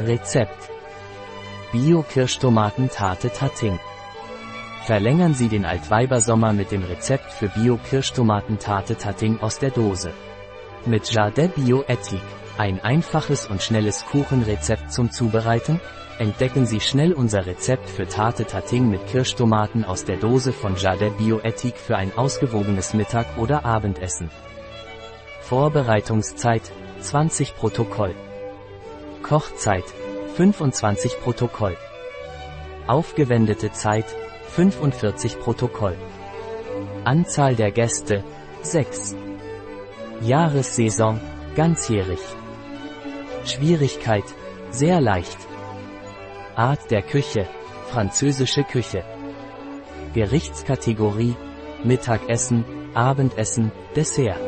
Rezept. Bio-Kirschtomaten-Tarte Tatting. Verlängern Sie den Altweibersommer mit dem Rezept für Bio-Kirschtomaten-Tarte Tatting aus der Dose. Mit Jardin Bio-Ethik. Ein einfaches und schnelles Kuchenrezept zum Zubereiten? Entdecken Sie schnell unser Rezept für Tarte Tating mit Kirschtomaten aus der Dose von Jardin Bioethik für ein ausgewogenes Mittag- oder Abendessen. Vorbereitungszeit 20 Protokoll. Kochzeit 25 Protokoll. Aufgewendete Zeit 45 Protokoll. Anzahl der Gäste 6. Jahressaison ganzjährig. Schwierigkeit sehr leicht. Art der Küche, französische Küche. Gerichtskategorie, Mittagessen, Abendessen, Dessert.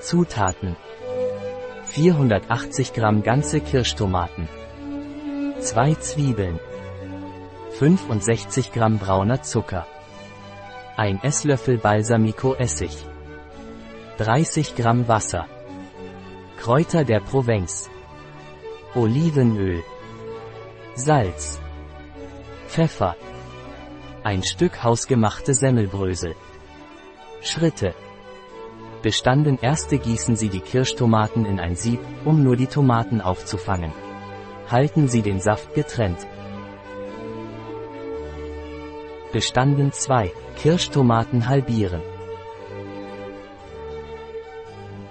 Zutaten. 480 Gramm ganze Kirschtomaten. 2 Zwiebeln. 65 Gramm brauner Zucker. 1 Esslöffel Balsamico-Essig. 30 Gramm Wasser. Kräuter der Provence. Olivenöl. Salz. Pfeffer. Ein Stück hausgemachte Semmelbrösel. Schritte. Bestanden erste gießen Sie die Kirschtomaten in ein Sieb, um nur die Tomaten aufzufangen. Halten Sie den Saft getrennt. Bestanden 2. Kirschtomaten halbieren.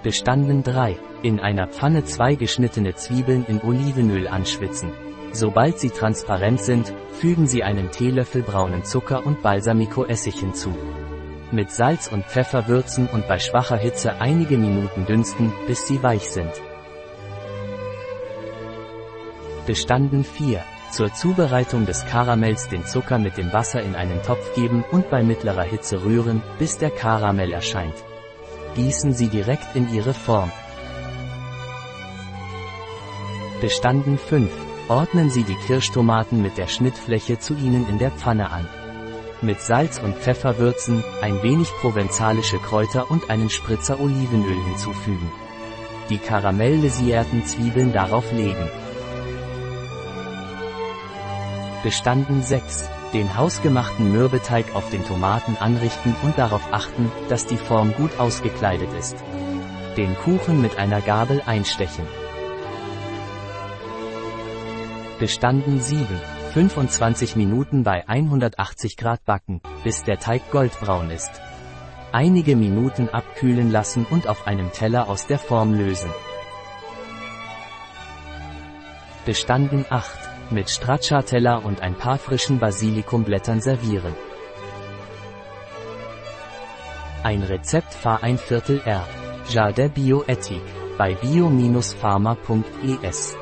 Bestanden 3. In einer Pfanne zwei geschnittene Zwiebeln in Olivenöl anschwitzen. Sobald sie transparent sind, fügen Sie einen Teelöffel braunen Zucker und Balsamico-Essig hinzu. Mit Salz und Pfeffer würzen und bei schwacher Hitze einige Minuten dünsten, bis sie weich sind. Bestanden 4. Zur Zubereitung des Karamells den Zucker mit dem Wasser in einen Topf geben und bei mittlerer Hitze rühren, bis der Karamell erscheint. Gießen Sie direkt in Ihre Form. Bestanden 5. Ordnen Sie die Kirschtomaten mit der Schnittfläche zu ihnen in der Pfanne an. Mit Salz und Pfeffer würzen, ein wenig provenzalische Kräuter und einen Spritzer Olivenöl hinzufügen. Die karamellisierten Zwiebeln darauf legen. Bestanden 6. Den hausgemachten Mürbeteig auf den Tomaten anrichten und darauf achten, dass die Form gut ausgekleidet ist. Den Kuchen mit einer Gabel einstechen. Bestanden 7. 25 Minuten bei 180 Grad backen, bis der Teig goldbraun ist. Einige Minuten abkühlen lassen und auf einem Teller aus der Form lösen. Bestanden 8. Mit Stracciatella und ein paar frischen Basilikumblättern servieren. Ein Rezept Fahr ein Viertel R. Jardin Bioethik. Bei bio-pharma.es